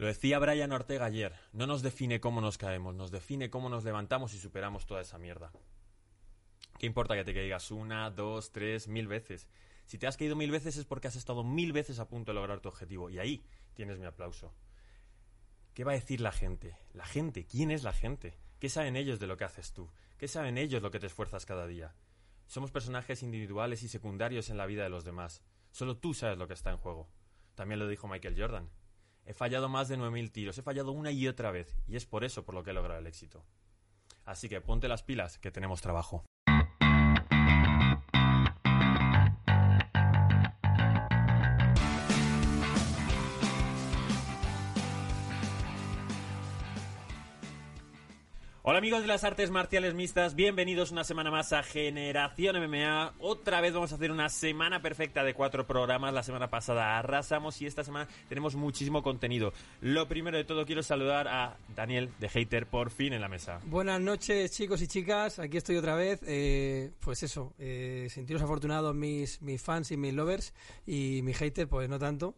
Lo decía Brian Ortega ayer, no nos define cómo nos caemos, nos define cómo nos levantamos y superamos toda esa mierda. ¿Qué importa que te caigas una, dos, tres, mil veces? Si te has caído mil veces es porque has estado mil veces a punto de lograr tu objetivo y ahí tienes mi aplauso. ¿Qué va a decir la gente? La gente, ¿quién es la gente? ¿Qué saben ellos de lo que haces tú? ¿Qué saben ellos lo que te esfuerzas cada día? Somos personajes individuales y secundarios en la vida de los demás. Solo tú sabes lo que está en juego. También lo dijo Michael Jordan. He fallado más de 9.000 tiros, he fallado una y otra vez, y es por eso por lo que he logrado el éxito. Así que ponte las pilas, que tenemos trabajo. Hola amigos de las artes marciales mixtas, bienvenidos una semana más a Generación MMA. Otra vez vamos a hacer una semana perfecta de cuatro programas. La semana pasada arrasamos y esta semana tenemos muchísimo contenido. Lo primero de todo quiero saludar a Daniel de Hater por fin en la mesa. Buenas noches chicos y chicas, aquí estoy otra vez. Eh, pues eso, eh, sentiros afortunados mis, mis fans y mis lovers y mi hater pues no tanto.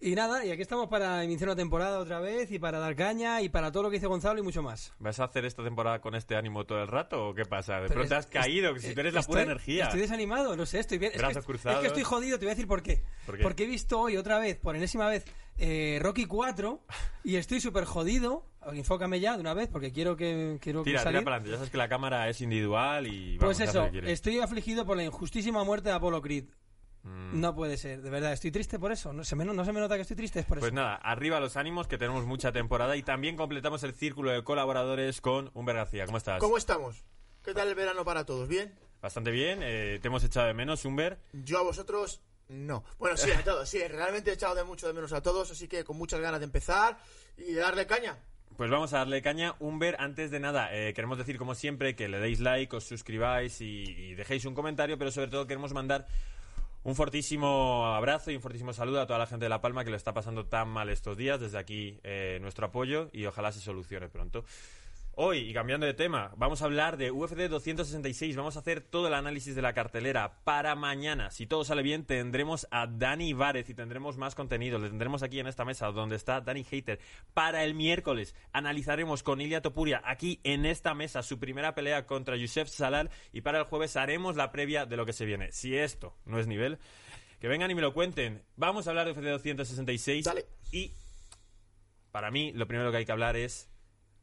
Y nada, y aquí estamos para iniciar una temporada otra vez y para dar caña y para todo lo que dice Gonzalo y mucho más. ¿Vas a hacer esta temporada con este ánimo todo el rato o qué pasa? De Pero pronto es- has caído, que si tú eres la pura energía. Estoy desanimado, no sé, estoy bien. Es que, Brazos est- cruzados. es que estoy jodido, te voy a decir por qué. ¿Por qué? Porque he visto hoy otra vez, por enésima vez, eh, Rocky 4 y estoy súper jodido. Enfócame ya de una vez porque quiero que quiero que Tira, tira salir. para adelante. Ya sabes que la cámara es individual y vamos Pues eso, que estoy afligido por la injustísima muerte de Apollo Creed. Mm. No puede ser, de verdad, estoy triste por eso. No se me, no se me nota que estoy triste, es por Pues eso. nada, arriba los ánimos, que tenemos mucha temporada y también completamos el círculo de colaboradores con Humber García. ¿Cómo estás? ¿Cómo estamos? ¿Qué tal el verano para todos? ¿Bien? Bastante bien, eh, te hemos echado de menos, Humber. Yo a vosotros no. Bueno, sí, a todos, sí. Realmente he echado de mucho de menos a todos, así que con muchas ganas de empezar y de darle caña. Pues vamos a darle caña. Humber, antes de nada, eh, queremos decir como siempre que le deis like, os suscribáis y, y dejéis un comentario, pero sobre todo queremos mandar un fortísimo abrazo y un fortísimo saludo a toda la gente de La Palma que lo está pasando tan mal estos días. Desde aquí eh, nuestro apoyo y ojalá se solucione pronto. Hoy, y cambiando de tema, vamos a hablar de UFC 266. Vamos a hacer todo el análisis de la cartelera. Para mañana, si todo sale bien, tendremos a Dani Várez y tendremos más contenido. Le tendremos aquí en esta mesa donde está Dani Hater. Para el miércoles, analizaremos con Ilia Topuria aquí en esta mesa su primera pelea contra Yusef Salal. Y para el jueves haremos la previa de lo que se viene. Si esto no es nivel, que vengan y me lo cuenten. Vamos a hablar de UFC 266. Dale. Y para mí, lo primero que hay que hablar es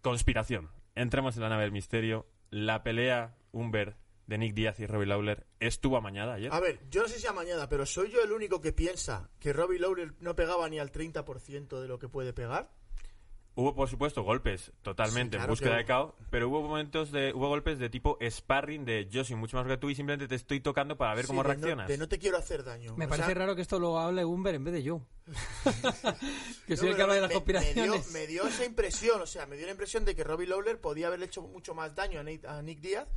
conspiración. Entramos en la nave del misterio. La pelea Humber de Nick Díaz y Robbie Lawler estuvo amañada ayer. A ver, yo no sé si amañada, pero ¿soy yo el único que piensa que Robbie Lawler no pegaba ni al 30% de lo que puede pegar? Hubo, por supuesto, golpes totalmente Sí, claro en búsqueda que de KO, pero hubo momentos de, hubo golpes de tipo sparring de yo soy mucho más que tú y simplemente te estoy tocando para ver Sí, cómo de no- reaccionas. de no te quiero hacer daño. Me O parece sea, raro que esto lo hable Humber en vez de yo. que soy no, el que habla de las me- conspiraciones. Me dio, me dio esa impresión, o sea, me dio la impresión de que Robbie Lawler podía haberle hecho mucho más daño a Nick, a Nick Díaz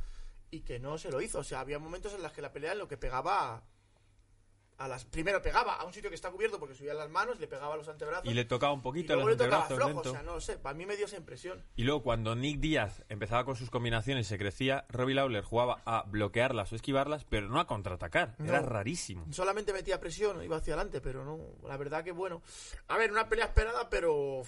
y que no se lo hizo. O sea, había momentos en los que la pelea en lo que pegaba a, a las... Primero pegaba a un sitio que está cubierto porque subía las manos, le pegaba a los antebrazos Y le tocaba un y poquito luego los le tocaba flojo. O lento. sea, no lo sé, para mí me dio esa impresión. Y luego cuando Nick Díaz empezaba con sus combinaciones y se crecía, Robbie Lawler jugaba a bloquearlas o esquivarlas, pero no a contraatacar. Era rarísimo. Solamente metía presión, iba hacia adelante, pero no, la verdad que bueno. A ver, una pelea esperada, pero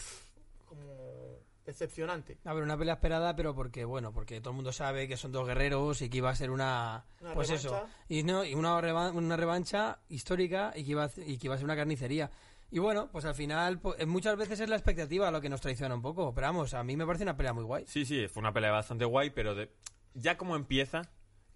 como decepcionante. A ver, una pelea esperada, pero porque, bueno, porque todo el mundo sabe que son dos guerreros y que iba a ser una... Una pues eso. revancha. Y, no, y una, reva- una revancha histórica y que, iba a, y que iba a ser una carnicería. Y bueno, pues al final, pues, muchas veces es la expectativa lo que nos traiciona un poco. Pero vamos, a mí me parece una pelea muy guay. Sí, sí, fue una pelea bastante guay, pero de... ya como empieza,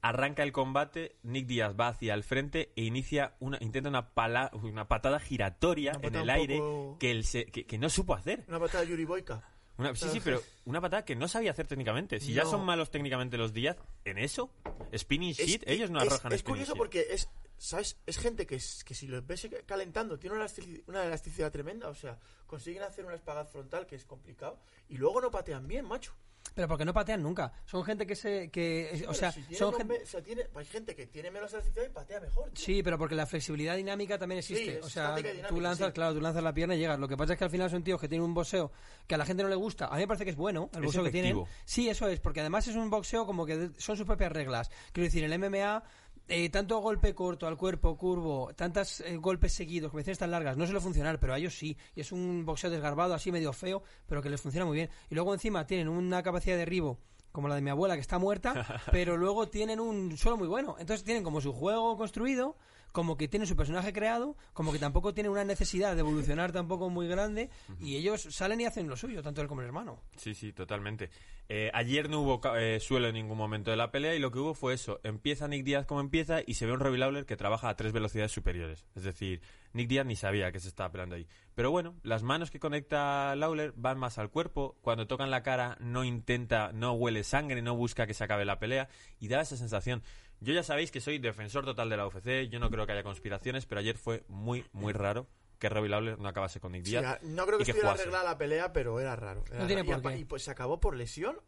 arranca el combate, Nick Díaz va hacia el frente e inicia una, intenta una, pala- una patada giratoria Una en patada el un aire poco- que, él se- que, que no supo hacer. Una patada de Yuri Boyka. Una- sí, sí, pero una patada que no sabía hacer técnicamente. Si ya son malos técnicamente los Díaz, en eso, spinning Es- shit, ellos no es- arrojan Es curioso porque es ¿sabes? Es gente que, es- que si los ves calentando tiene una elastici- una elasticidad tremenda. O sea, consiguen hacer un espagat frontal que es complicado y luego no patean bien, macho. Pero porque no patean nunca. Son gente que se. Que, o sea, si son gente. o sea, tiene- hay gente que tiene menos elasticidad y patea mejor. tío. Sí, pero porque la flexibilidad dinámica también existe. o sea, tú lanzas, sí. claro, tú lanzas la pierna y llegas. Lo que pasa es que al final son tíos que tienen un boxeo que a la gente no le gusta. A mí me parece que es bueno el Es boxeo que tienen. Sí, eso es, porque además es un boxeo como que de- son sus propias reglas. Quiero decir, el MMA, eh, tanto golpe corto al cuerpo, curvo, tantos golpes seguidos, combinaciones tan largas, no suele funcionar, pero a ellos sí. Y es un boxeo desgarbado, así medio feo, pero que les funciona muy bien. Y luego encima tienen una capacidad de derribo como la de mi abuela que está muerta, pero luego tienen un suelo muy bueno. Entonces tienen como su juego construido, como que tienen su personaje creado, como que tampoco tienen una necesidad de evolucionar tampoco muy grande, y ellos salen y hacen lo suyo, tanto él como el hermano. Sí, sí, totalmente. Eh, ayer no hubo eh, suelo en ningún momento de la pelea y lo que hubo fue eso. Empieza Nick Díaz como empieza y se ve un Robbie Lawler que trabaja a tres velocidades superiores. Es decir, Nick Díaz ni sabía que se estaba peleando ahí. Pero bueno, las manos que conecta Lawler van más al cuerpo. Cuando tocan la cara no intenta, no huele sangre, no busca que se acabe la pelea y da esa sensación. Yo ya sabéis que soy defensor total de la UFC, yo no creo que haya conspiraciones, pero ayer fue muy, muy raro que Robbie Lawler no acabase con Nick Sí, a- no creo que que estuviera jugase. arreglada la pelea, pero era raro. era No tiene raro. Por qué. Y pues se acabó por lesión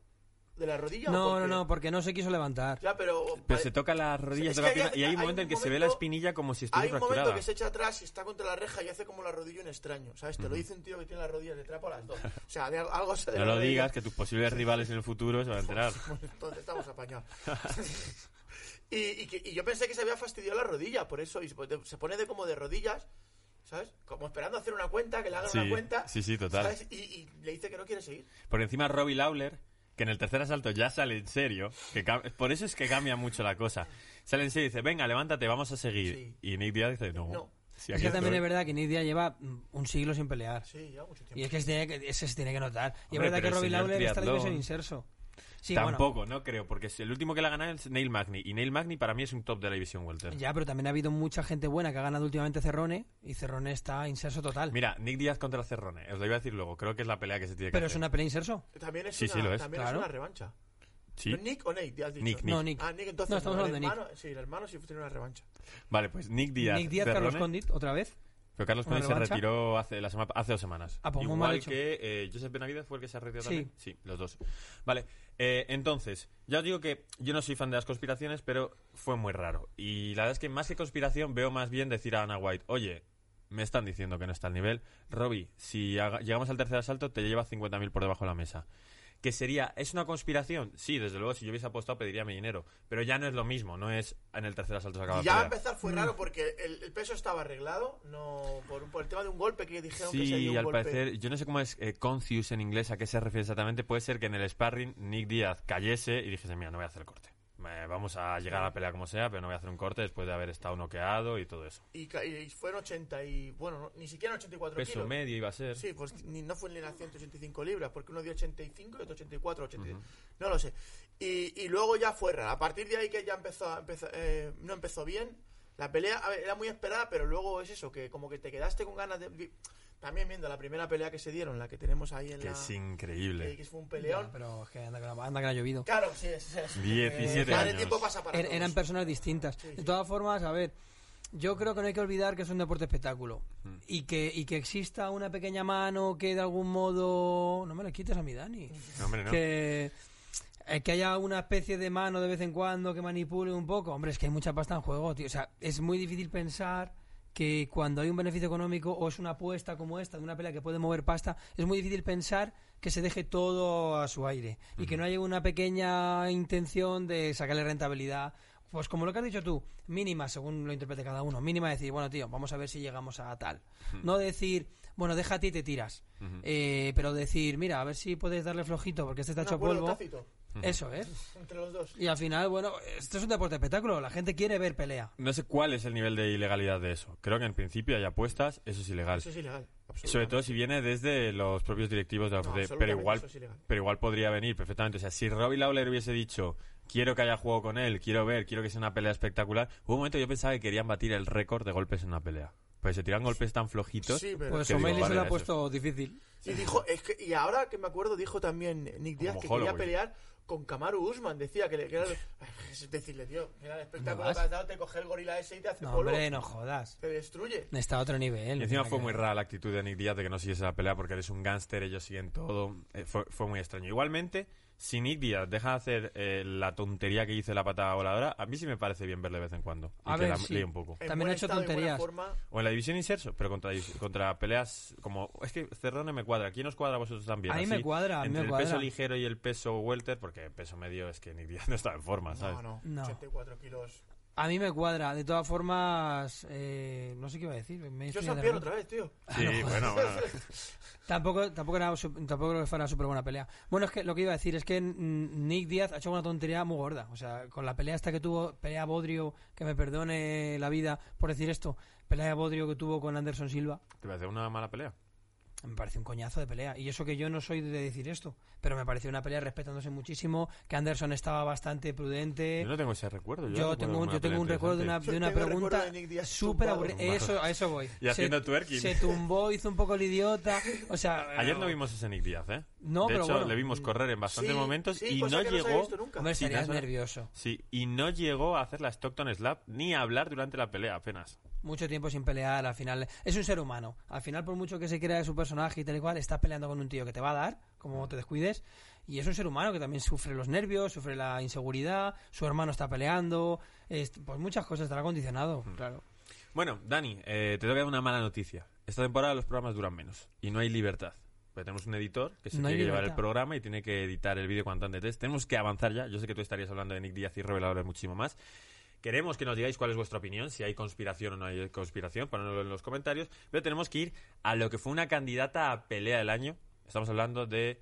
de la rodilla. o No, por no, qué? no, porque no se quiso levantar. Ya, pero. Pero se toca las rodillas, toca hay- y hay un hay momento en que se ve la espinilla como si Hay estuviera un momento fracturada. que se echa atrás y está contra la reja y hace como la rodilla un extraño, ¿sabes? Te lo dice un tío que tiene las rodillas de trapo a las dos. O sea, de algo se No lo digas, que tus posibles rivales en el futuro se van a enterar. Entonces estamos apañados. y, y, que- y yo pensé que se había fastidiado la rodilla, por eso. Y se pone- se pone de como de rodillas, ¿sabes? Como esperando hacer una cuenta, que le hagan Sí, una cuenta. sí, sí, total. ¿sabes? Y, y le dice que no quiere seguir. Por encima Robbie Lawler, que en el tercer asalto ya sale en serio, que cam- por eso es que cambia mucho la cosa. Sale en serio y dice, venga, levántate, vamos a seguir. Sí. Y Nick Díaz dice, no. No. Sí, Es aquí que también estoy". es verdad que Nick Díaz lleva mm, un siglo sin pelear. Sí, ya mucho tiempo. Y es que se tiene que, ese se tiene que notar. Y Hombre, es verdad pero que el Robbie señor Lawler está triatlón- en inserso. Sí, bueno, Tampoco, no creo, porque el último que la ha ganado es Neil Magny. Y Neil Magny para mí es un top de la división welter. Ya, pero también ha habido mucha gente buena que ha ganado últimamente Cerrone y Cerrone está inserso total. Mira, Nick Díaz contra Cerrone, os lo iba a decir luego, creo que es la pelea que se tiene que pero es una pelea inserso. También es, Sí, una, sí, lo es. También Claro. es una revancha. Sí. ¿No ¿Nick o Nate? Has dicho. Nick, No, Nick. Ah, Nick, entonces. No, estamos hablando de Nick. hermano- Sí, el hermano sí tiene una revancha. Vale, pues Nick Díaz. Nick Díaz, Carlos Cerrone. Condit, otra vez. Pero Carlos ¿Una Condit se retiró hace, la semana, hace dos semanas. Ah, pues Igual mal hecho. que eh, Josep Benavidez fue el que se retiró Sí. también. Sí, los dos. Vale, eh, entonces, ya os digo que yo no soy fan de las conspiraciones, pero fue muy raro. Y la verdad es que más que conspiración veo más bien decir a Ana White, oye, me están diciendo que no está al nivel. Robbie, si haga- llegamos al tercer asalto, te lleva 50.000 por debajo de la mesa. Que sería, ¿es una conspiración? Sí, desde luego, si yo hubiese apostado pediría mi dinero. Pero ya no es lo mismo, no es en el tercer asalto se acaba Y ya a empezar fue raro porque el, el peso estaba arreglado, no por, por el tema de un golpe que dijeron que se Sí, dio un al golpe. parecer, yo no sé cómo es eh, Concius en inglés, a qué se refiere exactamente. Puede ser que en el sparring Nick Díaz cayese y dijese, mira, no voy a hacer el corte. Vamos a llegar a la pelea como sea, pero no voy a hacer un corte después de haber estado noqueado y todo eso. Y, ca- y fueron 80 y... Bueno, no, ni siquiera 84 Peso kilos. medio iba a ser. Sí, pues ni, no fue ni las 185 libras, porque uno dio 85 y otro 84, 80. No lo sé. Y, y luego ya fue. A partir de ahí que ya empezó, empezó eh, no empezó bien. La pelea a ver, era muy esperada, pero luego es eso, que como que te quedaste con ganas de... También viendo la primera pelea que se dieron, la que tenemos ahí en Que la... es que, increíble. que fue un peleón. Ya, pero es que anda, que la- anda que la ha llovido. Claro, sí, es, es, 17 eh, años. El tiempo pasa para Er- todos. eran personas distintas. Sí, De sí. todas formas, a ver, yo creo que no hay que olvidar que es un deporte espectáculo. Mm. Y, que, y que exista una pequeña mano que de algún modo... No me lo quites a mi Dani. No, hombre, no. Que, eh, que haya una especie de mano de vez en cuando que manipule un poco. Hombre, es que hay mucha pasta en juego, tío. O sea, es muy difícil pensar que cuando hay un beneficio económico o es una apuesta como esta de una pelea que puede mover pasta, es muy difícil pensar que se deje todo a su aire y que no haya una pequeña intención de sacarle rentabilidad. Pues como lo que has dicho tú, mínima, según lo interprete cada uno, mínima decir, bueno, tío, vamos a ver si llegamos a tal. No decir, bueno, deja a ti y te tiras. Eh, pero decir, mira, a ver si puedes darle flojito porque este está hecho polvo. tácito Eso es. entre los dos. Y al final, bueno, esto es un deporte espectáculo. La gente quiere ver pelea. No sé cuál es el nivel de ilegalidad de eso. Creo que en principio hay apuestas, eso es ilegal. Eso es ilegal. absolutamente. Sobre todo si viene desde los propios directivos de la No, pero igual, es pero igual podría venir perfectamente. O sea, si Robbie Lawler hubiese dicho quiero que haya juego con él, quiero ver, quiero que sea una pelea espectacular, hubo un momento que yo pensaba que querían batir el récord de golpes en una pelea. Pues se tiran golpes tan flojitos. Sí, pero... Pues O'Malley vale, se lo ha eso. puesto difícil. Y dijo, es que, y ahora que me acuerdo, dijo también Nick Díaz Como que quería Holloway. pelear con Kamaru Usman. Decía que, le, que era. Es decirle, tío, era el espectáculo que has dado, te coge el gorila ese y te hace No, polvo. hombre, no jodas. Te destruye. Está a otro nivel. Y encima fue que muy rara la actitud de Nick Díaz de que no siguiese la pelea porque eres un gángster, ellos siguen todo. Eh, fue, fue muy extraño. Igualmente, si Nick Díaz deja de hacer eh, la tontería que hizo la patada voladora, a mí sí me parece bien verle de vez en cuando. Y A que ver, la sí. líe un poco. En También buen ha hecho estado y buena tonterías. forma. O en la división inserso, pero contra, contra peleas como... Es que Cerrone me cuadra. ¿Quién os cuadra a vosotros también? A mí Así, me cuadra, a mí Entre me el cuadra. peso ligero y el peso welter, porque peso medio es que Nick Díaz no está en forma, ¿sabes? No, no, No. 84 kilos. A mí me cuadra. De todas formas, eh, no sé qué iba a decir. Me Yo San otra vez, tío. Sí, bueno, bueno. Tampoco, tampoco, era, tampoco creo que fuera súper buena pelea. Bueno, es que lo que iba a decir es que Nick Díaz ha hecho una tontería muy gorda. O sea, con la pelea esta que tuvo, pelea Bodrio, que me perdone la vida por decir esto, pelea Bodrio que tuvo con Anderson Silva, ¿Te parece una mala pelea? Me parece un coñazo de pelea. Y eso que yo no soy de decir esto, pero me pareció una pelea respetándose muchísimo, que Anderson estaba bastante prudente. Yo no tengo ese recuerdo. Yo, recuerdo tengo, un- yo tengo un recuerdo de una, de una Yo pregunta súper aburrida. Eso, a eso voy. Y Se- haciendo twerking. Se tumbó, hizo un poco el idiota. O sea, Ayer no vimos ese Nick Díaz, ¿eh? No, de pero hecho, bueno. le vimos correr en bastantes Sí, momentos sí, y cosa no llegó... visto nunca. Hombre, Sí, estarías no, no. nervioso. Sí, y no llegó a hacer la Stockton Slap ni a hablar durante la pelea apenas. Mucho tiempo sin pelear, al final. Es un ser humano. Al final, por mucho que se crea de su personaje y tal y cual, está peleando con un tío que te va a dar, como te descuides. Y es un ser humano que también sufre los nervios, sufre la inseguridad. Su hermano está peleando. es- pues muchas cosas estará condicionado, Hmm. claro. Bueno, Dani, eh, te tengo que dar una mala noticia. Esta temporada los programas duran menos y no hay libertad. Porque tenemos un editor que se No tiene que llevar el programa y tiene que editar el vídeo cuanto antes. Tenemos que avanzar ya. Yo sé que tú estarías hablando de Nick Díaz y reveladores muchísimo más. Queremos que nos digáis cuál es vuestra opinión, si hay conspiración o no hay conspiración, ponedlo en los comentarios. Pero tenemos que ir a lo que fue una candidata a pelea del año. Estamos hablando de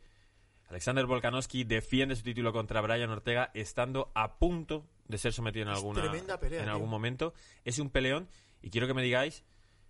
Alexander Volkanovski defiende su título contra Brian Ortega estando a punto de ser sometido en alguna pelea, en algún momento. Es un peleón y quiero que me digáis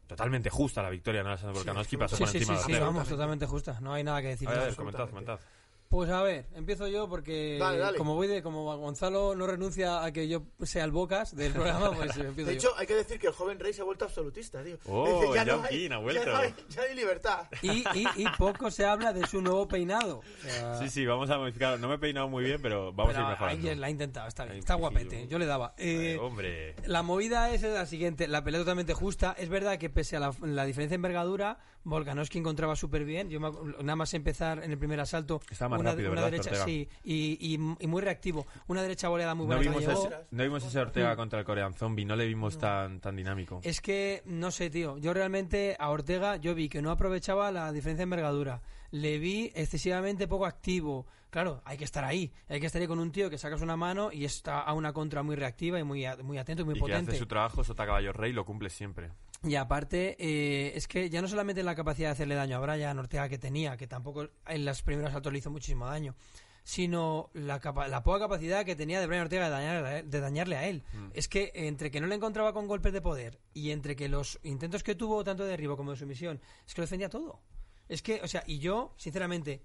totalmente justa la victoria de Alexander Volkanovski, pasó Sí, por sí, encima sí, de sí, Ortega. vamos, totalmente justa. No hay nada que decir. A ver, a ver, Vamos. comentad, comentad. Pues a ver, empiezo yo porque Dale, dale. como voy de como Gonzalo no renuncia a que yo sea el bocas del programa, pues empiezo De yo. hecho, hay que decir que el joven rey se ha vuelto absolutista, tío. Oh, Dice, John no hay- King ha vuelto. Ya no, hay, ya hay libertad. Y, y, y poco se habla de su nuevo peinado. O sea, Sí, sí, vamos a modificar. No me he peinado muy bien, pero vamos pero a ir mejorando. alguien la ha intentado, está bien, está guapete, yo- yo le daba. Eh, Ay, hombre. La movida es la siguiente, la pelea totalmente justa. Es verdad que pese a la, la diferencia de envergadura, Volkanovski encontraba súper bien. Yo me nada más empezar en el primer asalto, más una, rápido, una ¿verdad, derecha, Ortega? sí, y, y- y muy reactivo. Una derecha boleada muy No buena. que vimos, ese, no vimos ese Ortega contra el Korean Zombie, no le vimos tan, tan dinámico. Es que, no sé, tío. Yo realmente a Ortega, yo vi que no aprovechaba la diferencia de envergadura. Le vi excesivamente poco activo. Claro, hay que estar ahí. Hay que estar ahí con un tío que sacas una mano y está a una contra muy reactiva y muy, muy atento y muy y que potente. hace su trabajo, Sota Caballo Rey, lo cumple siempre. Y aparte, eh, es que ya no solamente la capacidad de hacerle daño a Brian Ortega que tenía, que tampoco en las primeras saltos le hizo muchísimo daño, sino la, capa- la poca capacidad que tenía de Brian Ortega de dañarle a él. de dañarle a él. Es que entre que no le encontraba con golpes de poder y entre que los intentos que tuvo, tanto de derribo como de sumisión, es que lo defendía todo. Es que, o sea, y yo, sinceramente,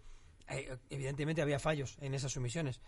eh, evidentemente había fallos en esas sumisiones.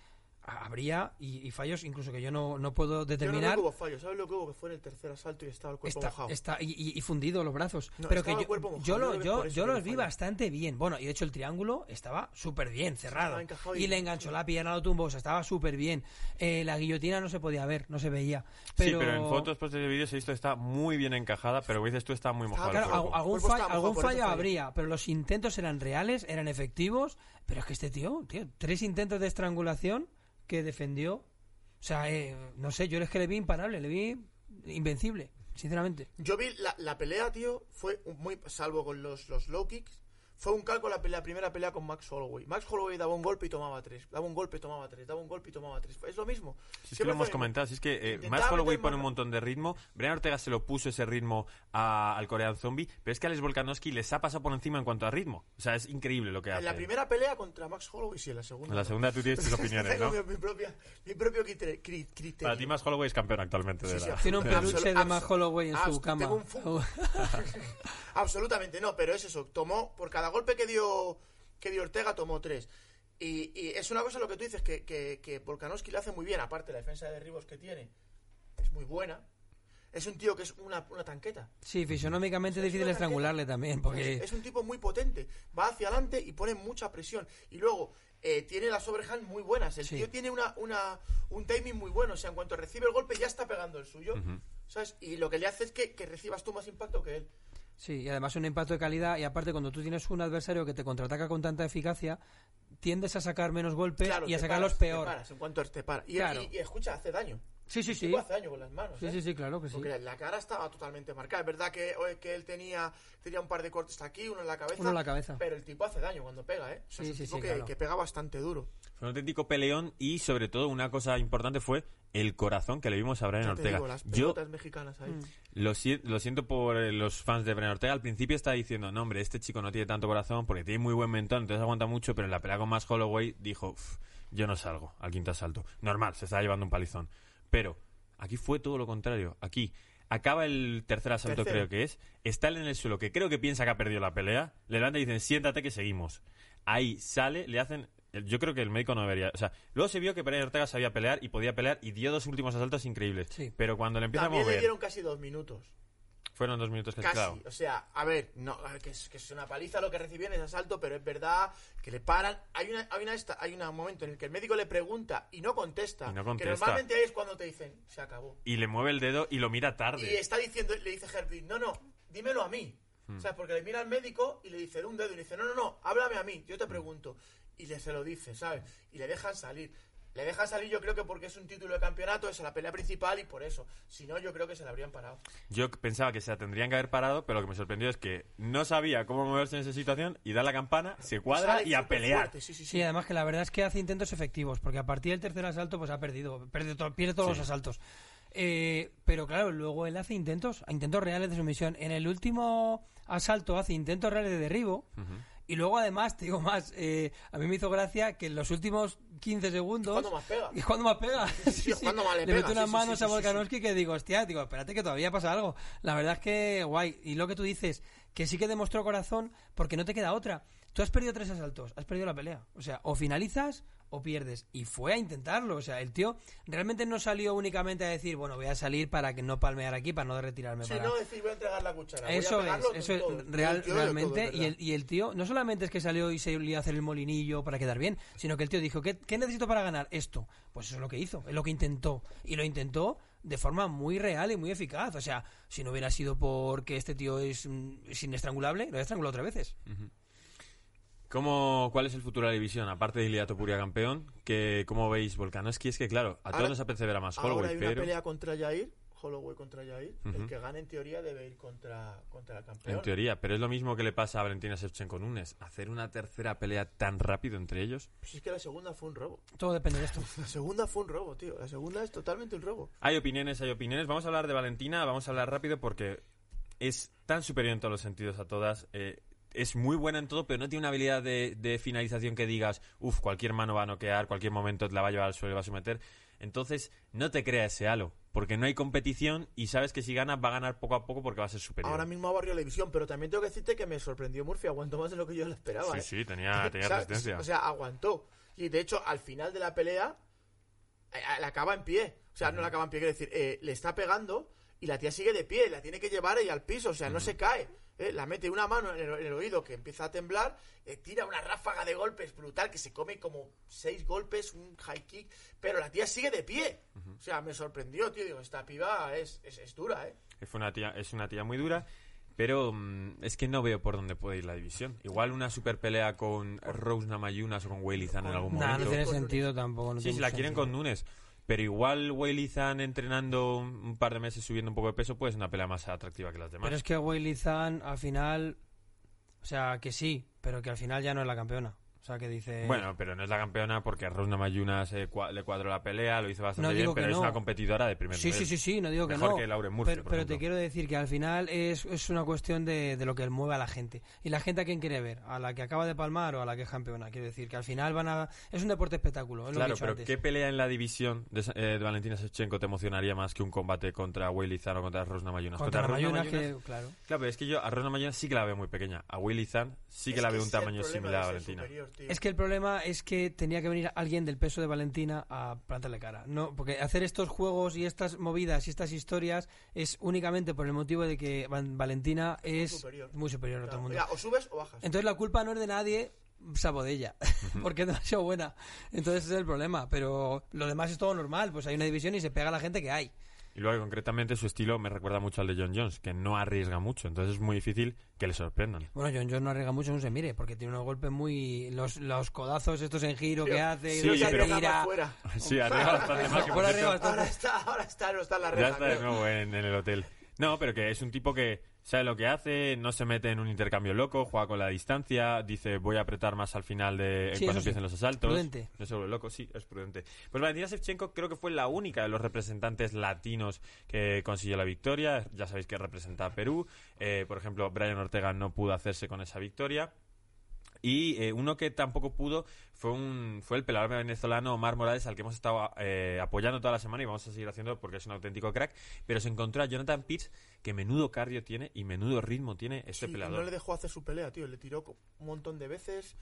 Ha- Habría, y, y fallos incluso que yo no, no puedo Yo no determinar. creo que hubo fallo. ¿Sabes lo que hubo? Que fue en el tercer asalto y estaba el cuerpo Está, mojado. está- y, y- y fundido los brazos. No, pero que yo, mojado, yo, yo lo- yo, yo no los vi bastante bien. Bueno, y de hecho el triángulo estaba súper bien, cerrado. Y y- le enganchó la pierna, lo tumbó, o sea, estaba súper bien. Eh, la guillotina no se podía ver, no se veía. Sí, Pero, en fotos después de vídeo se ha visto que está muy bien encajada, pero como dices tú, está muy mojado. Claro, algún, fallo, algún fallo habría, pero los intentos eran reales, eran efectivos. Pero es que este tío, tío, tres intentos de estrangulación que defendió. O sea, eh, no sé, yo es que le vi imparable, le vi invencible, sinceramente. Yo vi la, la pelea, tío, fue muy salvo con los, los low kicks. Fue un calco la, pelea, la primera pelea con Max Holloway. Max Holloway daba un golpe y tomaba tres. Daba un golpe y tomaba tres. Daba un golpe y tomaba tres. Es lo mismo. Si es que lo hemos fue- comentado, si es que eh, Max Holloway pone un montón de ritmo, Brian Ortega se lo puso ese ritmo a- al Korean Zombie, pero es que Alex Volkanovski les ha pasado por encima en cuanto a ritmo. O sea, es increíble lo que hace. En la primera pelea contra Max Holloway, sí, en la segunda. En la no. segunda tú tienes tus opiniones, Tengo ¿no? mi, propia, mi propio criterio. Para ti Max Holloway es campeón actualmente de Sí, la... Tiene un peluche de Max Holloway en su cama. tengo un. Absolutamente no, pero es eso. Tomó, por cada golpe que dio, que dio Ortega, tomó tres. Y, y es una cosa lo que tú dices, que, que, que Volkanovski le hace muy bien, aparte la defensa de derribos que tiene, es muy buena. Es un tío que es una, una tanqueta. Sí, fisionómicamente es Es difícil estrangularle también, porque Es, es un tipo muy potente. Va hacia adelante y pone mucha presión. Y luego, eh, tiene las overhands muy buenas. El Sí. tío tiene una, una, un timing muy bueno. O sea, en cuanto recibe el golpe ya está pegando el suyo. ¿Sabes? Y lo que le hace es que, que recibas tú más impacto que él. Sí, y además un impacto de calidad. Y aparte, cuando tú tienes un adversario que te contraataca con tanta eficacia, tiendes a sacar menos golpes Claro, y a sacarlos paras, peor. Te paras, en cuanto te para. Y, Claro. y- y escucha, hace daño. Sí, sí, El sí. tipo hace daño con las manos. Sí, ¿eh? sí, sí, claro que sí. Porque la cara estaba totalmente marcada. Es verdad que, que él tenía, tenía un par de cortes aquí, uno en la cabeza. Uno en la cabeza. Pero el tipo hace daño cuando pega, ¿eh? O sea, Sí, es un sí, tipo sí, que, claro. que pega bastante duro. Fue un auténtico peleón y sobre todo una cosa importante fue el corazón que le vimos a te Ortega. digo, las Yo pelotas mexicanas ahí. Mm. lo, si- lo siento por eh, los fans de Brian Ortega. Al principio estaba diciendo, no hombre, este chico no tiene tanto corazón porque tiene muy buen mentón, entonces aguanta mucho, pero en la pelea con más Holloway dijo, "Uf, yo no salgo al quinto asalto. Normal, se estaba llevando un palizón. Pero aquí fue todo lo contrario. Aquí acaba el tercer asalto, Tercero. creo que es. Está él en el suelo, que creo que piensa que ha perdido la pelea. Le levantan y dicen, siéntate que seguimos. Ahí sale, le hacen... Yo creo que el médico no debería... O sea, luego se vio que Brian Ortega sabía pelear y podía pelear y dio dos últimos asaltos increíbles. Sí. Pero cuando le empieza También a le mover... dieron casi dos minutos. Fueron dos minutos casi, Casi. claro. O sea, a ver, no, que es, que es una paliza lo que recibió en ese asalto, pero es verdad que le paran. Hay una, hay una esta, hay un momento en el que el médico le pregunta y no contesta. Y no Que normalmente ahí es cuando te dicen, se acabó. Y le mueve el dedo y lo mira Y tarde. está diciendo, le dice Herbie, no, no, dímelo a mí. Hmm. O sea, porque le mira al médico y le dice un dedo y le dice, no, no, no, háblame a mí, yo te pregunto. Y le se lo dice, ¿sabes? Y le dejan salir. Le dejan salir yo creo que porque es un título de campeonato, es la pelea principal y por eso. Si no, yo creo que se la habrían parado. Yo pensaba que se la tendrían que haber parado, pero lo que me sorprendió es que no sabía cómo moverse en esa situación y da la campana, se cuadra Sale y a pelear. sí, sí, sí. Sí, además que la verdad es que hace intentos efectivos, porque a partir del tercer asalto pues ha perdido, pierde, to- pierde todos Sí. los asaltos. Eh, pero claro, luego él hace intentos, intentos reales de sumisión. En el último asalto hace intentos reales de derribo. Y luego además, te digo más, eh, a mí me hizo gracia que en los últimos 15 segundos... Cuando más pega. ¿Y cuando más pega? sí, cuando más le le mete unas sí, sí, manos sí, a sí, sí, Volkanovski que digo, hostia, digo, espérate que todavía pasa algo. La verdad es que guay. Y lo que tú dices, que sí que demostró corazón porque no te queda otra. Tú has perdido tres asaltos, has perdido la pelea. O sea, o finalizas o pierdes. Y fue a intentarlo. O sea, el tío realmente no salió únicamente a decir, bueno, voy a salir para que no palmear aquí, para no retirarme. Si para... no decir, voy a entregar la cuchara. voy a Eso es, eso es todo. real, El tío dio todo, realmente. es y, el, y el tío no solamente es que salió y se lió a hacer el molinillo para quedar bien, sino que el tío dijo, ¿qué, qué necesito para ganar? Esto. Pues eso es lo que hizo, es lo que intentó. Y lo intentó de forma muy real y muy eficaz. O sea, si no hubiera sido porque este tío es, mm, es inestrangulable, lo había estrangulado tres veces. ¿Cómo, ¿Cuál es el futuro de la división? Aparte de Iliato Puria campeón, que, ¿cómo veis Volkanovski? Es que, claro, a todos Ahora- nos apetece ver a más Ahora Holloway, hay una pero pelea contra Jair, Holloway contra Jair. El que gane en teoría debe ir contra, contra el campeón. en teoría, pero es lo mismo que le pasa a Valentina Shevchenko Nunes. Hacer una tercera pelea tan rápido entre ellos. Pues es que la segunda fue un robo. Todo depende de esto. La segunda fue un robo, tío. La segunda es totalmente un robo. Hay opiniones, hay opiniones. Vamos a hablar de Valentina, vamos a hablar rápido porque es tan superior en todos los sentidos a todas. eh, es muy buena en todo, pero no tiene una habilidad de, de finalización que digas, uff, cualquier mano va a noquear, cualquier momento la va a llevar al suelo y va a someter. Entonces, no te creas ese halo, porque no hay competición y sabes que si gana, va a ganar poco a poco porque va a ser superior. Ahora mismo ha barrido la división, pero también tengo que decirte que me sorprendió Murphy. Aguantó más de lo que yo esperaba. sí, ¿eh? sí, tenía, tenía O sea, resistencia. O sea, aguantó. Y de hecho, al final de la pelea, la acaba en pie. O sea, no la acaba en pie, quiero decir, eh, le está pegando y la tía sigue de pie, la tiene que llevar ella al piso, o sea, no se cae. eh, la mete una mano en el, en el oído que empieza a temblar, eh, tira una ráfaga de golpes brutal que se come como seis golpes, un high kick, pero la tía sigue de pie. O sea, me sorprendió, tío. Digo, esta piba es, es, es dura, ¿eh? Es una tía, es una tía muy dura, pero mm, es que no veo por dónde puede ir la división. Igual una super pelea con Rose Namayunas o con Zhang en algún Nah, no momento. tiene sentido tampoco. no sí, si la quieren sentido. con Nunes. Pero igual Weili Zhang entrenando un par de meses subiendo un poco de peso, pues es una pelea más atractiva que las demás. Pero es que Weili Zhang al final, o sea, que sí, pero que al final ya no es la campeona. O sea, que dice... Bueno, pero no es la campeona porque a Rose Namayunas eh, cua- le cuadró la pelea, lo hizo bastante No bien, que pero es una competidora de primer Sí, nivel. sí, sí, sí, no digo que Mejor no. que Lauren Murphy, pero por pero te quiero decir que al final es, es una cuestión de, de lo que mueve a la gente. ¿Y la gente a quién quiere ver? ¿A la que acaba de palmar o a la que es campeona? Quiero decir que al final van a... Es un deporte espectáculo, es lo que he Claro, pero antes. ¿qué pelea en la división de, eh, de Valentina Shevchenko te emocionaría más que un combate contra Weili Zhang o contra Rose Namayunas? Contra Namajunas- que, claro. Claro, pero es que yo a Rose Namajunas sí que la veo muy pequeña. A Weili Zhang sí que Es la veo un tamaño similar a Valentina. superior, tío. Es que el problema es que tenía que venir alguien del peso de Valentina a plantarle cara. No, porque hacer estos juegos y estas movidas y estas historias es únicamente por el motivo de que Valentina es superior. muy superior a todo el mundo. mira, o subes o bajas. Entonces la culpa no es de nadie sapo de ella, porque es demasiado buena. Entonces ese es el problema, pero lo demás es todo normal, pues hay una división y se pega a la gente que hay. Y luego, concretamente, su estilo me recuerda mucho al de John Jones, que no arriesga mucho, entonces es muy difícil que le sorprendan. Bueno, John Jones no arriesga mucho, no se mire, porque tiene unos golpes muy... Los, los codazos estos en giro que hace, sí, y los sí, pero- tira... fuera. Sí, arriesga bastante más. que. Ahora está, ahora está, no está en la Ya está de nuevo en, en el hotel. No, pero que es un tipo que sabe lo que hace, no se mete en un intercambio loco, juega con la distancia, dice voy a apretar más al final de Sí, cuando sí. empiecen los asaltos. Prudente. No se vuelve loco, sí, es prudente. Pues Valentina Shevchenko creo que fue la única de los representantes latinos que consiguió la victoria. Ya sabéis que representa a Perú. Eh, por ejemplo, Brian Ortega no pudo hacerse con esa victoria. Y eh, uno que tampoco pudo fue un fue el pelador venezolano Omar Morales, al que hemos estado eh, apoyando toda la semana y vamos a seguir haciendo porque es un auténtico crack. Pero se encontró a Jonathan Pitts, que menudo cardio tiene y menudo ritmo tiene este Sí, pelador. no le dejó hacer su pelea, tío. Le tiró un montón de veces.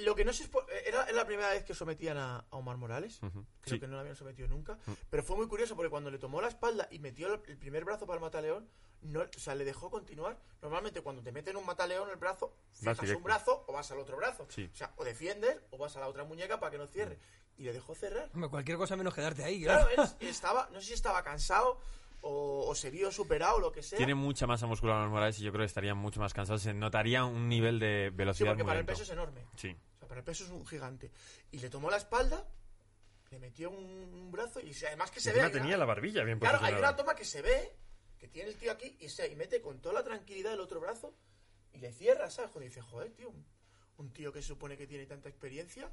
Lo que no sé es por- era, era la primera vez que sometían a, a Omar Morales. Ujú. Creo Sí. que no lo habían sometido nunca. Mm. Pero fue muy curioso porque cuando le tomó la espalda y metió el, el primer brazo para el mataleón, no, o sea, le dejó continuar. Normalmente cuando te meten un mataleón el brazo, fijas un brazo o vas al otro brazo. Sí. O sea, o defiendes o vas a la otra muñeca para que no cierre. Y le dejó cerrar. Hombre, Cualquier cosa menos quedarte ahí, Claro, claro. él estaba, no sé si estaba cansado o, o se vio superado o lo que sea. Tiene mucha masa muscular Omar Morales y yo creo que estaría mucho más cansado. Se notaría un nivel de Sí, velocidad porque muy para el peso es enorme. Sí. O sea, para el peso es un gigante. Y le tomó la espalda, le metió un, brazo y además que se ve. Tenía la barbilla bien Claro, hay una toma que se ve, que tiene el tío aquí y, se, y mete con toda la tranquilidad el otro brazo y le cierra, ¿sabes? Cuando dice, joder, tío, un, un tío que se supone que tiene tanta experiencia.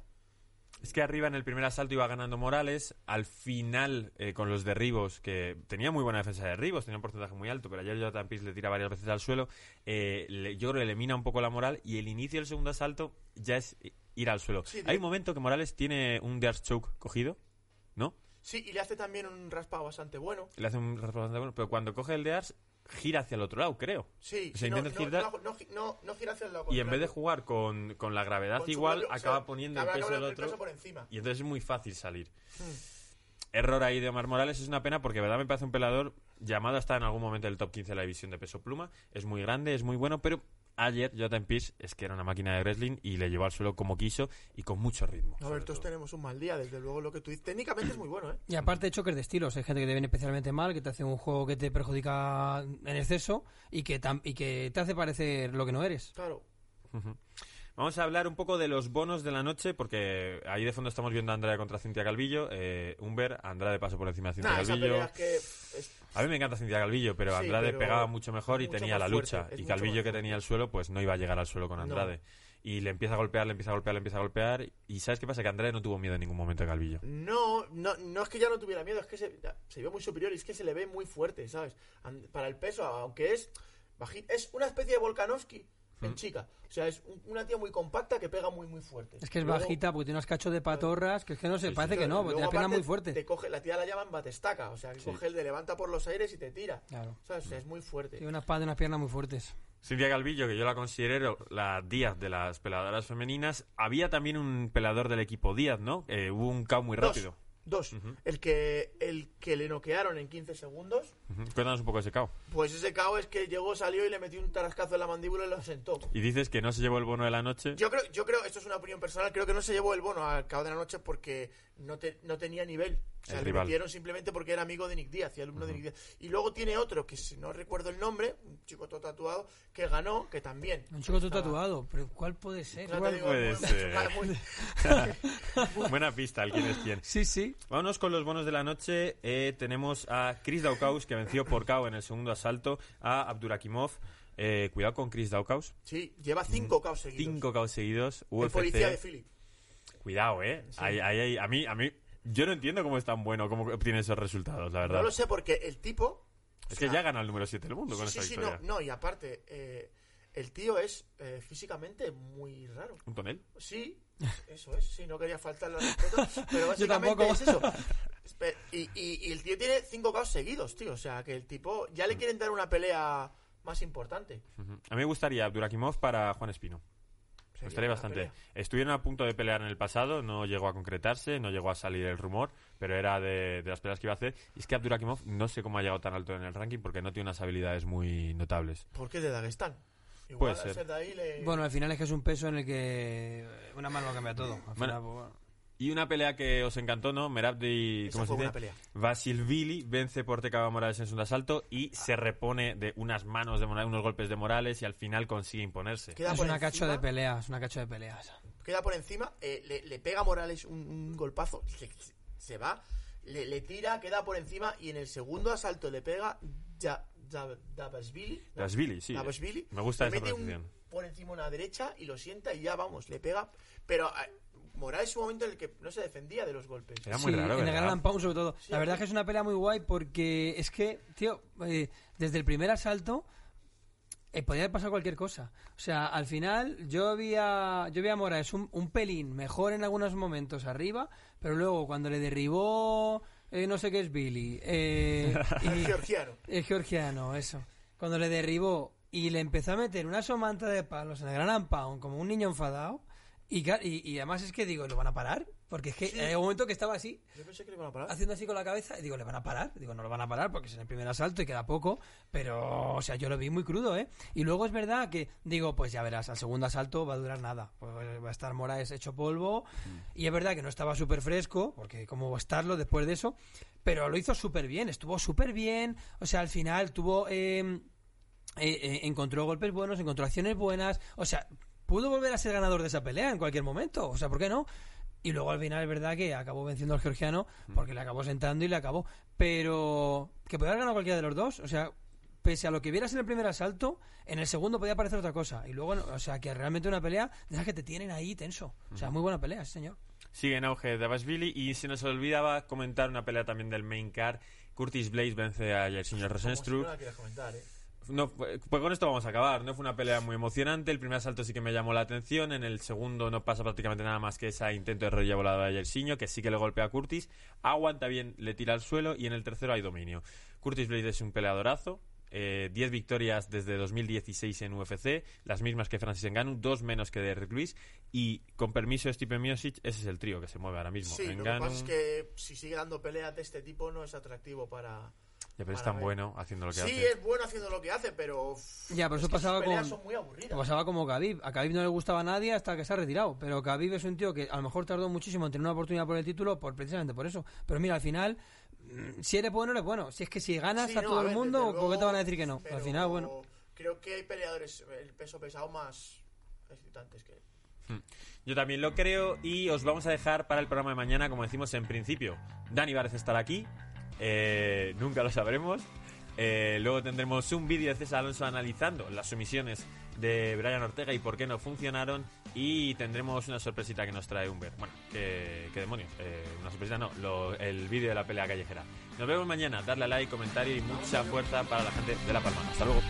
Es que arriba en el primer asalto iba ganando Morales. Al final, eh, con los derribos, que tenía muy buena defensa de derribos, tenía un porcentaje muy alto, pero ayer Jonathan Pierce le tira varias veces al suelo. eh, le- yo creo que elimina un poco la moral y el inicio del segundo asalto ya es ir al suelo. Sí, Hay un momento que Morales tiene un Death Choke cogido, ¿no? Sí, y le hace también un raspado bastante bueno. Le hace un raspado bastante bueno, pero cuando coge el Death, gira hacia el otro lado, creo. Sí, no, intenta no, girar- no, no, no- no gira hacia el lado Y en vez de jugar con, con la gravedad Con igual, propio- o sea, acaba poniendo el peso del otro. peso por encima. Y entonces es muy fácil salir. Hmm. Error ahí de Omar Morales es una pena porque, verdad, me parece un pelador llamado a estar en algún momento del top 15 de la división de peso pluma. Es muy grande, es muy bueno, pero ayer Jonathan Pierce es que era una máquina de wrestling y le llevó al suelo como quiso y con mucho ritmo. A ver, todos todo. tenemos un mal día, desde luego lo que tú dices. Técnicamente es muy bueno, ¿eh? Y aparte choques de estilos, hay gente que te viene especialmente mal, que te hace un juego que te perjudica en exceso y que, tam- y que te hace parecer lo que no eres. Claro. Vamos a hablar un poco de los bonos de la noche porque ahí de fondo estamos viendo a Andrade contra Cintia Calvillo. Eh, Humber, Andrade pasó por encima de Cintia Nah, esa Calvillo. pelea es que es- A mí me encanta Cintia Calvillo, pero Sí, Andrade pero pegaba mucho mejor y mucho tenía la lucha. Y Calvillo que tenía el suelo, pues no iba a llegar al suelo con No. Andrade. Y le empieza a golpear, le empieza a golpear, le empieza a golpear. Y ¿sabes qué pasa? Que Andrade no tuvo miedo en ningún momento de Calvillo. No, no, no es que ya no tuviera miedo, es que se, se vio muy superior y es que se le ve muy fuerte, ¿sabes? Para el peso, aunque es es una especie de Volkanovski en chica. O sea, es un- una tía muy compacta que pega muy, muy fuerte. Es que es Luego- bajita porque tiene unos cachos de patorras, que es que no sé, Sí, parece sí. que no, porque tiene aparte muy fuertes. Te coge, la tía la llaman batestaca, o sea, que Sí. coge el de levanta por los aires y te tira. Claro. O sea, es muy fuerte. Tiene una espada y unas piernas muy fuertes. Cintia Calvillo, que yo la considero la Díaz de las peladoras femeninas. Había también un pelador del equipo Díaz, ¿no? Eh, hubo un KO muy Dos. Dos. El, que, el que le noquearon en 15 segundos. Cuéntanos un poco ese KO. pues ese cao es que llegó, salió y le metió un tarascazo en la mandíbula y lo sentó. Y dices que no se llevó el bono de la noche. Yo creo, yo creo, esto es una opinión personal, creo que no se llevó el bono al cabo de la noche porque no, te- no tenía nivel. O sea, El le metieron simplemente porque era amigo de Nick Díaz y alumno de Nick Díaz. Y luego tiene otro, que si no recuerdo el nombre, un chico todo tatuado, que ganó, que también. Un chico todo estaba- tatuado, pero ¿cuál puede ser? ¿Cuál digo, puede muy- ser? muy- Buena pista, el quién es quién. Sí, sí. Vámonos con los bonos de la noche. Eh, tenemos a Chris Daukaus, que venció por KO en el segundo asalto a Abdurakimov. Eh, cuidado con Chris Daukaus. Sí, lleva cinco caos seguidos. Cinco KO seguidos. El UFC. policía de Philip. Cuidado, eh. Ahí- ahí- ahí- a mí, a mí, yo no entiendo cómo es tan bueno, cómo obtiene esos resultados, la verdad. No lo sé porque el tipo... Es o que ya gana el número 7 del mundo con Sí, esa sí, no, no, y aparte, eh, el tío es eh, físicamente muy raro. ¿Un tonel? Sí, eso es, sí, no quería faltarle al respeto, pero básicamente es eso. Y, y- y el tío tiene cinco caos seguidos, tío, o sea, que el tipo ya le quieren dar una pelea más importante. A mí me gustaría Abdurakimov para Juan Espino. Me Sería gustaría una bastante. pelea. Estuvieron a punto de pelear en el pasado, no llegó a concretarse, no llegó a salir el rumor, pero era de, de las peleas que iba a hacer. Y es que Abdurakimov no sé cómo ha llegado tan alto en el ranking porque no tiene unas habilidades muy notables. ¿Por qué de Dagestán? Igual Puede ser. ser de ahí le... Bueno, al final es que es un peso en el que una mano lo cambia todo. Al Bueno, final, pues, bueno. Y una pelea que os encantó, ¿no? Merabdi, Esa ¿cómo se fue dice? Vasilvili vence por Tecaba Morales en su asalto y se repone de unas manos de Morales, unos golpes de Morales y al final consigue imponerse. Queda Es por una cacho de pelea, es una cacho de pelea. esa. Queda por encima, eh, le, le pega a Morales un, un golpazo, se, se va, le, le tira, queda por encima y en el segundo asalto le pega ya. ¿no? Dasvili, sí. Me gusta esa mete un- por encima una derecha y lo sienta y ya vamos, le pega. Pero eh, Morales es un momento en el que no se defendía de los golpes. Era muy Sí, raro, en el ¿verdad? Gran Pound sobre todo. Sí, la verdad es que es una pelea muy guay porque es que, tío, eh, desde el primer asalto eh, podía haber pasado cualquier cosa. O sea, al final yo vi a, yo vi a Moraes un, un pelín mejor en algunos momentos arriba, pero luego cuando le derribó, eh, no sé qué es Billy, eh, y- Georgiano. el georgiano, eso. Cuando le derribó y le empezó a meter una somanta de palos en el Gran Pound como un niño enfadado. Y, y, y además es que digo, ¿lo van a parar? Porque es que Sí. hay un momento que estaba así, Yo pensé que le iban a parar. haciendo así con la cabeza y digo, ¿le van a parar? Digo, no lo van a parar porque es en el primer asalto y queda poco, pero, o sea, yo lo vi muy crudo, ¿eh? Y luego es verdad que, digo, pues ya verás, al segundo asalto va a durar nada, pues va a estar Moraes hecho polvo y es verdad que no estaba súper fresco, porque a estarlo después de eso, pero lo hizo súper bien, estuvo súper bien, o sea, al final tuvo... eh, eh, eh, encontró golpes buenos, encontró acciones buenas, o sea, pudo volver a ser ganador de esa pelea en cualquier momento, o sea, ¿por qué no? Y luego al final es verdad que acabó venciendo al georgiano porque le acabó sentando y le acabó. Pero que podía haber ganado cualquiera de los dos. O sea, pese a lo que vieras en el primer asalto, en el segundo podía parecer otra cosa. Y luego, no, o sea, que realmente una pelea de esas que te tienen ahí tenso. O sea, muy buena pelea, sí, señor. Sigue en auge Davashvili y se nos olvidaba comentar una pelea también del main card. Curtis Blaze vence a señor Como si Rosenstruck. no ¿eh? No, pues pues con esto vamos a acabar. No fue una pelea muy emocionante. El primer asalto sí que me llamó la atención. En el segundo no pasa prácticamente nada más que ese intento de rodilla volada de Yersinho, que sí que le golpea a Curtis. Aguanta bien, le tira al suelo y en el tercero hay dominio. Curtis Blade es un peleadorazo. eh, 10 victorias desde 2016 en UFC, las mismas que Francis Ngannou, dos menos que Derrick Lewis. Y con permiso de Stipe Miocic, ese es el trío que se mueve ahora mismo. Sí, lo que pasa es que si sigue dando peleas de este tipo no es atractivo para... Ya, pero es tan ver. bueno haciendo lo que Sí, hace. es bueno haciendo lo que hace, pero... Ya, pero es eso pasaba son muy aburridas. Pasaba como Khabib. A Khabib no le gustaba a nadie hasta que se ha retirado. Pero Khabib es un tío que a lo mejor tardó muchísimo en tener una oportunidad por el título por precisamente por eso. Pero mira, al final, mm, si eres bueno, eres bueno. Si es que si ganas Sí, a no, todo el ver, mundo, ¿por qué te van a decir que no? pero Al final, bueno. Creo que hay peleadores el peso pesado más excitantes que... Yo también lo creo y os vamos a dejar para el programa de mañana, como decimos en principio. Dani Várez estará aquí, eh, nunca lo sabremos. Eh, luego tendremos un vídeo de César Alonso analizando las sumisiones de Brian Ortega y por qué no funcionaron. Y tendremos una sorpresita que nos trae Humber. Bueno, qué, demonios. Eh, una sorpresita no, lo- el vídeo de la pelea callejera. Nos vemos mañana. Darle a like, comentario y mucha fuerza para la gente de La Palma. Hasta luego.